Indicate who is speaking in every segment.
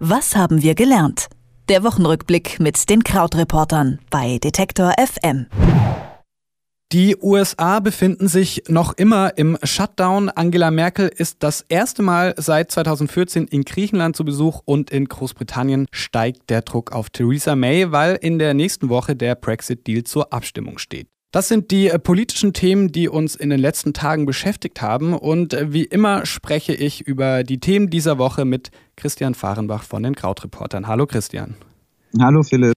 Speaker 1: Was haben wir gelernt? Der Wochenrückblick mit den Krautreportern bei Detektor FM.
Speaker 2: Die USA befinden sich noch immer im Shutdown. Angela Merkel ist das erste Mal seit 2014 in Griechenland zu Besuch und in Großbritannien steigt der Druck auf Theresa May, weil in der nächsten Woche der Brexit-Deal zur Abstimmung steht. Das sind die äh, politischen Themen, die uns in den letzten Tagen beschäftigt haben. Und äh, wie immer spreche ich über die Themen dieser Woche mit Christian Fahrenbach von den Krautreportern. Hallo Christian.
Speaker 3: Hallo Philipp.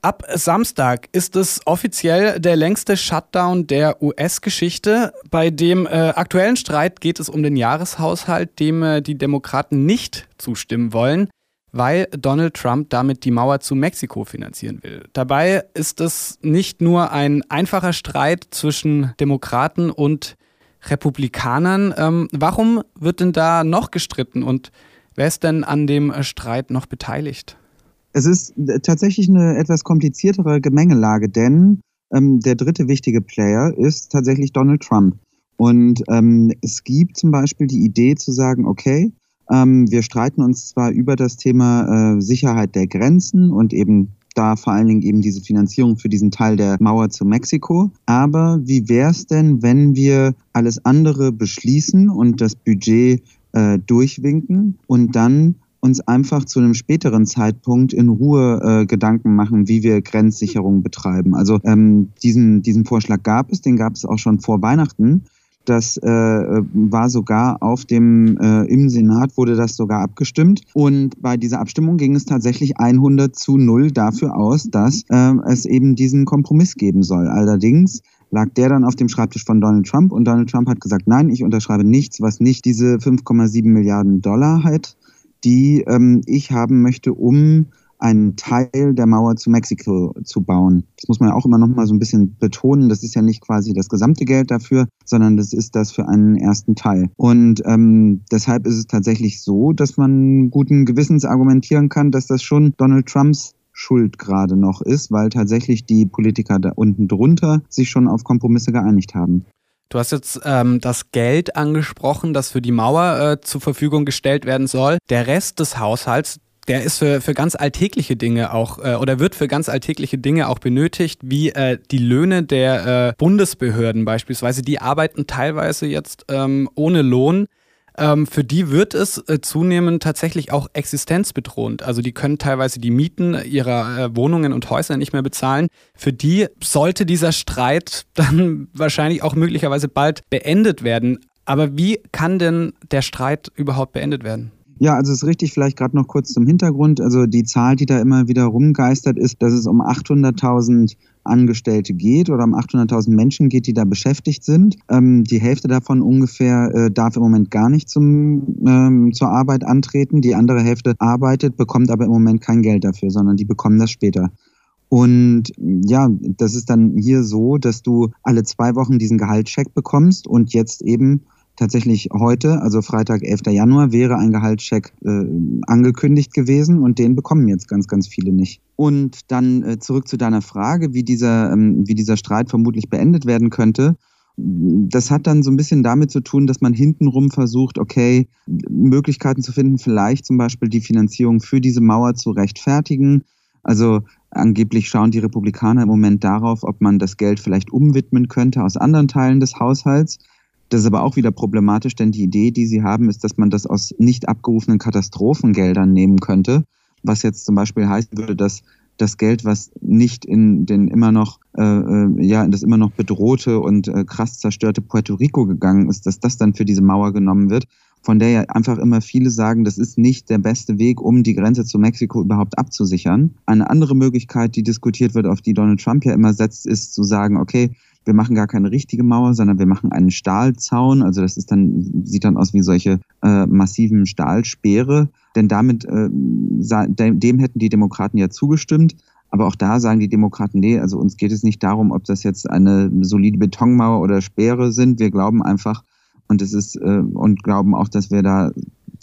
Speaker 2: Ab Samstag ist es offiziell der längste Shutdown der US-Geschichte. Bei dem äh, aktuellen Streit geht es um den Jahreshaushalt, dem äh, die Demokraten nicht zustimmen wollen weil Donald Trump damit die Mauer zu Mexiko finanzieren will. Dabei ist es nicht nur ein einfacher Streit zwischen Demokraten und Republikanern. Ähm, warum wird denn da noch gestritten und wer ist denn an dem Streit noch beteiligt?
Speaker 3: Es ist tatsächlich eine etwas kompliziertere Gemengelage, denn ähm, der dritte wichtige Player ist tatsächlich Donald Trump. Und ähm, es gibt zum Beispiel die Idee zu sagen, okay, ähm, wir streiten uns zwar über das Thema äh, Sicherheit der Grenzen und eben da vor allen Dingen eben diese Finanzierung für diesen Teil der Mauer zu Mexiko. Aber wie wäre es denn, wenn wir alles andere beschließen und das Budget äh, durchwinken und dann uns einfach zu einem späteren Zeitpunkt in Ruhe äh, Gedanken machen, wie wir Grenzsicherung betreiben. Also ähm, diesen, diesen Vorschlag gab es, den gab es auch schon vor Weihnachten. Das äh, war sogar auf dem, äh, im Senat wurde das sogar abgestimmt. Und bei dieser Abstimmung ging es tatsächlich 100 zu 0 dafür aus, dass äh, es eben diesen Kompromiss geben soll. Allerdings lag der dann auf dem Schreibtisch von Donald Trump und Donald Trump hat gesagt, nein, ich unterschreibe nichts, was nicht diese 5,7 Milliarden Dollar hat, die ähm, ich haben möchte, um einen Teil der Mauer zu Mexiko zu bauen. Das muss man auch immer noch mal so ein bisschen betonen. Das ist ja nicht quasi das gesamte Geld dafür, sondern das ist das für einen ersten Teil. Und ähm, deshalb ist es tatsächlich so, dass man guten Gewissens argumentieren kann, dass das schon Donald Trumps Schuld gerade noch ist, weil tatsächlich die Politiker da unten drunter sich schon auf Kompromisse geeinigt haben.
Speaker 2: Du hast jetzt ähm, das Geld angesprochen, das für die Mauer äh, zur Verfügung gestellt werden soll. Der Rest des Haushalts, der ist für, für ganz alltägliche Dinge auch äh, oder wird für ganz alltägliche Dinge auch benötigt, wie äh, die Löhne der äh, Bundesbehörden beispielsweise. Die arbeiten teilweise jetzt ähm, ohne Lohn. Ähm, für die wird es äh, zunehmend tatsächlich auch existenzbedrohend. Also die können teilweise die Mieten ihrer äh, Wohnungen und Häuser nicht mehr bezahlen. Für die sollte dieser Streit dann wahrscheinlich auch möglicherweise bald beendet werden. Aber wie kann denn der Streit überhaupt beendet werden?
Speaker 3: Ja, also es ist richtig, vielleicht gerade noch kurz zum Hintergrund. Also die Zahl, die da immer wieder rumgeistert, ist, dass es um 800.000 Angestellte geht oder um 800.000 Menschen geht, die da beschäftigt sind. Ähm, die Hälfte davon ungefähr äh, darf im Moment gar nicht zum, ähm, zur Arbeit antreten. Die andere Hälfte arbeitet, bekommt aber im Moment kein Geld dafür, sondern die bekommen das später. Und ja, das ist dann hier so, dass du alle zwei Wochen diesen Gehaltscheck bekommst und jetzt eben tatsächlich heute, also Freitag, 11. Januar, wäre ein Gehaltscheck äh, angekündigt gewesen und den bekommen jetzt ganz, ganz viele nicht. Und dann äh, zurück zu deiner Frage, wie dieser, ähm, wie dieser Streit vermutlich beendet werden könnte. Das hat dann so ein bisschen damit zu tun, dass man hintenrum versucht, okay, Möglichkeiten zu finden, vielleicht zum Beispiel die Finanzierung für diese Mauer zu rechtfertigen. Also angeblich schauen die Republikaner im Moment darauf, ob man das Geld vielleicht umwidmen könnte aus anderen Teilen des Haushalts. Das ist aber auch wieder problematisch, denn die Idee, die sie haben, ist, dass man das aus nicht abgerufenen Katastrophengeldern nehmen könnte, was jetzt zum Beispiel heißen würde, dass das Geld, was nicht in den immer noch, äh, äh, ja, in das immer noch bedrohte und äh, krass zerstörte Puerto Rico gegangen ist, dass das dann für diese Mauer genommen wird, von der ja einfach immer viele sagen, das ist nicht der beste Weg, um die Grenze zu Mexiko überhaupt abzusichern. Eine andere Möglichkeit, die diskutiert wird, auf die Donald Trump ja immer setzt, ist zu sagen, okay, wir machen gar keine richtige Mauer, sondern wir machen einen Stahlzaun. Also das ist dann, sieht dann aus wie solche äh, massiven Stahlspeere. Denn damit, äh, dem hätten die Demokraten ja zugestimmt. Aber auch da sagen die Demokraten, nee, also uns geht es nicht darum, ob das jetzt eine solide Betonmauer oder Speere sind. Wir glauben einfach, und es ist, äh, und glauben auch, dass wir da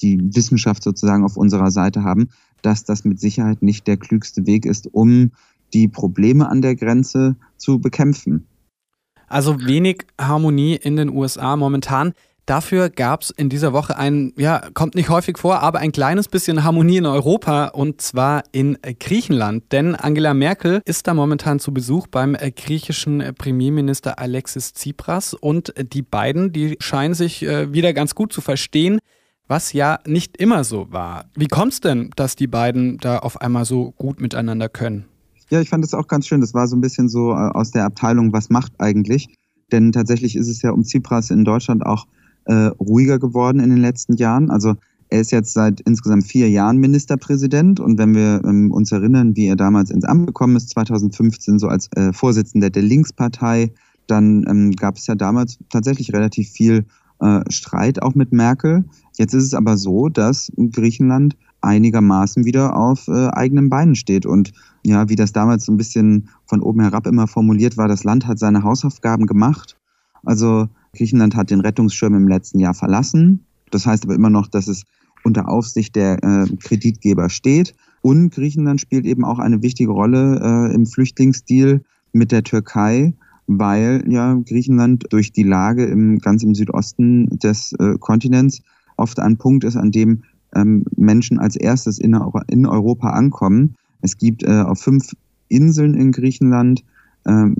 Speaker 3: die Wissenschaft sozusagen auf unserer Seite haben, dass das mit Sicherheit nicht der klügste Weg ist, um die Probleme an der Grenze zu bekämpfen.
Speaker 2: Also wenig Harmonie in den USA momentan. Dafür gab es in dieser Woche ein, ja, kommt nicht häufig vor, aber ein kleines bisschen Harmonie in Europa und zwar in Griechenland. Denn Angela Merkel ist da momentan zu Besuch beim griechischen Premierminister Alexis Tsipras und die beiden, die scheinen sich äh, wieder ganz gut zu verstehen was ja nicht immer so war. Wie kommt es denn, dass die beiden da auf einmal so gut miteinander können?
Speaker 3: Ja, ich fand das auch ganz schön. Das war so ein bisschen so äh, aus der Abteilung, was macht eigentlich? Denn tatsächlich ist es ja um Tsipras in Deutschland auch äh, ruhiger geworden in den letzten Jahren. Also er ist jetzt seit insgesamt vier Jahren Ministerpräsident und wenn wir ähm, uns erinnern, wie er damals ins Amt gekommen ist, 2015 so als äh, Vorsitzender der Linkspartei, dann ähm, gab es ja damals tatsächlich relativ viel äh, Streit auch mit Merkel. Jetzt ist es aber so, dass Griechenland einigermaßen wieder auf äh, eigenen Beinen steht und ja, wie das damals so ein bisschen von oben herab immer formuliert war, das Land hat seine Hausaufgaben gemacht. Also Griechenland hat den Rettungsschirm im letzten Jahr verlassen. Das heißt aber immer noch, dass es unter Aufsicht der äh, Kreditgeber steht. Und Griechenland spielt eben auch eine wichtige Rolle äh, im Flüchtlingsdeal mit der Türkei, weil ja Griechenland durch die Lage im, ganz im Südosten des äh, Kontinents oft ein Punkt ist, an dem ähm, Menschen als erstes in, in Europa ankommen. Es gibt äh, auf fünf Inseln in Griechenland ähm,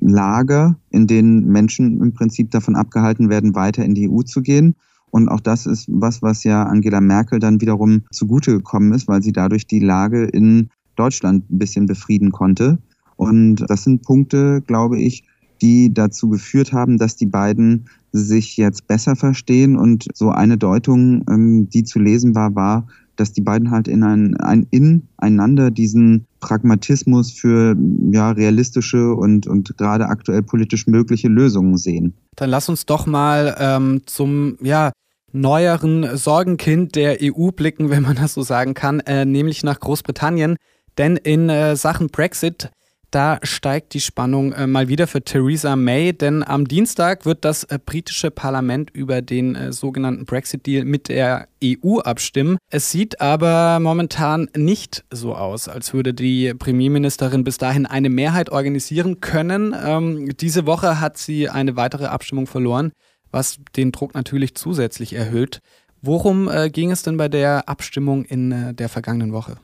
Speaker 3: Lager, in denen Menschen im Prinzip davon abgehalten werden, weiter in die EU zu gehen. Und auch das ist was, was ja Angela Merkel dann wiederum zugute gekommen ist, weil sie dadurch die Lage in Deutschland ein bisschen befrieden konnte. Und das sind Punkte, glaube ich, die dazu geführt haben, dass die beiden sich jetzt besser verstehen. Und so eine Deutung, ähm, die zu lesen war, war, dass die beiden halt in ein, ein ineinander diesen Pragmatismus für ja, realistische und, und gerade aktuell politisch mögliche Lösungen sehen.
Speaker 2: Dann lass uns doch mal ähm, zum ja, neueren Sorgenkind der EU blicken, wenn man das so sagen kann, äh, nämlich nach Großbritannien. Denn in äh, Sachen Brexit da steigt die Spannung äh, mal wieder für Theresa May, denn am Dienstag wird das äh, britische Parlament über den äh, sogenannten Brexit-Deal mit der EU abstimmen. Es sieht aber momentan nicht so aus, als würde die Premierministerin bis dahin eine Mehrheit organisieren können. Ähm, diese Woche hat sie eine weitere Abstimmung verloren, was den Druck natürlich zusätzlich erhöht. Worum äh, ging es denn bei der Abstimmung in äh, der vergangenen Woche?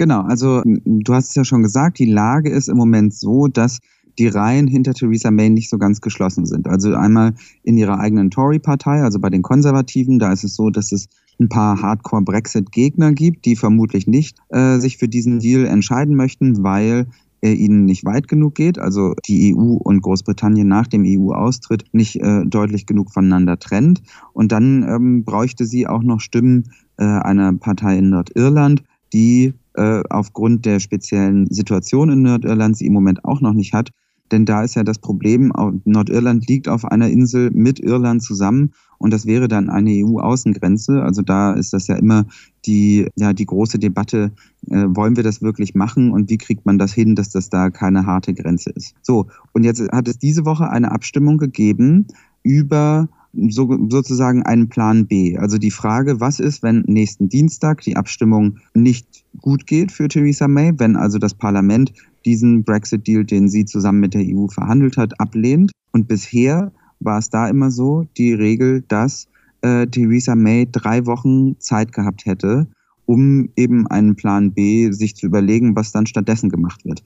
Speaker 3: Genau, also du hast es ja schon gesagt, die Lage ist im Moment so, dass die Reihen hinter Theresa May nicht so ganz geschlossen sind. Also einmal in ihrer eigenen Tory-Partei, also bei den Konservativen, da ist es so, dass es ein paar Hardcore-Brexit-Gegner gibt, die vermutlich nicht äh, sich für diesen Deal entscheiden möchten, weil er ihnen nicht weit genug geht, also die EU und Großbritannien nach dem EU-Austritt nicht äh, deutlich genug voneinander trennt. Und dann ähm, bräuchte sie auch noch Stimmen äh, einer Partei in Nordirland, die äh, aufgrund der speziellen Situation in Nordirland sie im Moment auch noch nicht hat. Denn da ist ja das Problem, Nordirland liegt auf einer Insel mit Irland zusammen und das wäre dann eine EU-Außengrenze. Also da ist das ja immer die, ja, die große Debatte, äh, wollen wir das wirklich machen und wie kriegt man das hin, dass das da keine harte Grenze ist. So, und jetzt hat es diese Woche eine Abstimmung gegeben über so, sozusagen einen Plan B. Also die Frage, was ist, wenn nächsten Dienstag die Abstimmung nicht gut geht für Theresa May, wenn also das Parlament diesen Brexit-Deal, den sie zusammen mit der EU verhandelt hat, ablehnt. Und bisher war es da immer so die Regel, dass äh, Theresa May drei Wochen Zeit gehabt hätte, um eben einen Plan B sich zu überlegen, was dann stattdessen gemacht wird.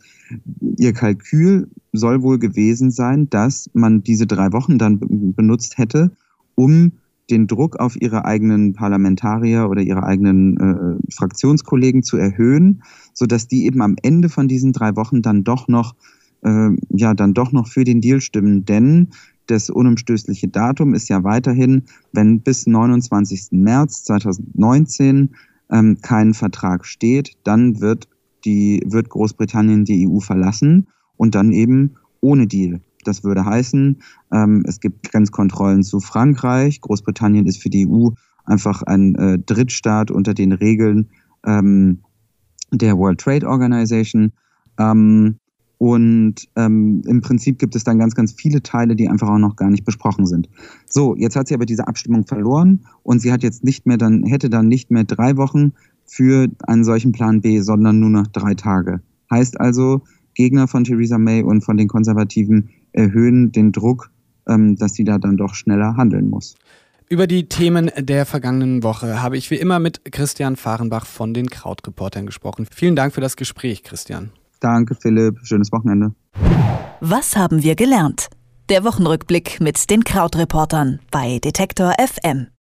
Speaker 3: Ihr Kalkül soll wohl gewesen sein, dass man diese drei Wochen dann benutzt hätte, um den Druck auf ihre eigenen Parlamentarier oder ihre eigenen äh, Fraktionskollegen zu erhöhen, so dass die eben am Ende von diesen drei Wochen dann doch noch äh, ja dann doch noch für den Deal stimmen, denn das unumstößliche Datum ist ja weiterhin, wenn bis 29. März 2019 ähm, kein Vertrag steht, dann wird, die, wird Großbritannien die EU verlassen und dann eben ohne Deal. Das würde heißen, ähm, es gibt Grenzkontrollen zu Frankreich. Großbritannien ist für die EU einfach ein äh, Drittstaat unter den Regeln ähm, der World Trade Organization. Ähm, und ähm, im Prinzip gibt es dann ganz, ganz viele Teile, die einfach auch noch gar nicht besprochen sind. So, jetzt hat sie aber diese Abstimmung verloren und sie hat jetzt nicht mehr dann, hätte dann nicht mehr drei Wochen für einen solchen Plan B, sondern nur noch drei Tage. Heißt also, Gegner von Theresa May und von den Konservativen erhöhen den Druck, ähm, dass sie da dann doch schneller handeln muss.
Speaker 2: Über die Themen der vergangenen Woche habe ich wie immer mit Christian Fahrenbach von den Krautreportern gesprochen. Vielen Dank für das Gespräch, Christian.
Speaker 3: Danke, Philipp. Schönes Wochenende.
Speaker 1: Was haben wir gelernt? Der Wochenrückblick mit den Krautreportern bei Detektor FM.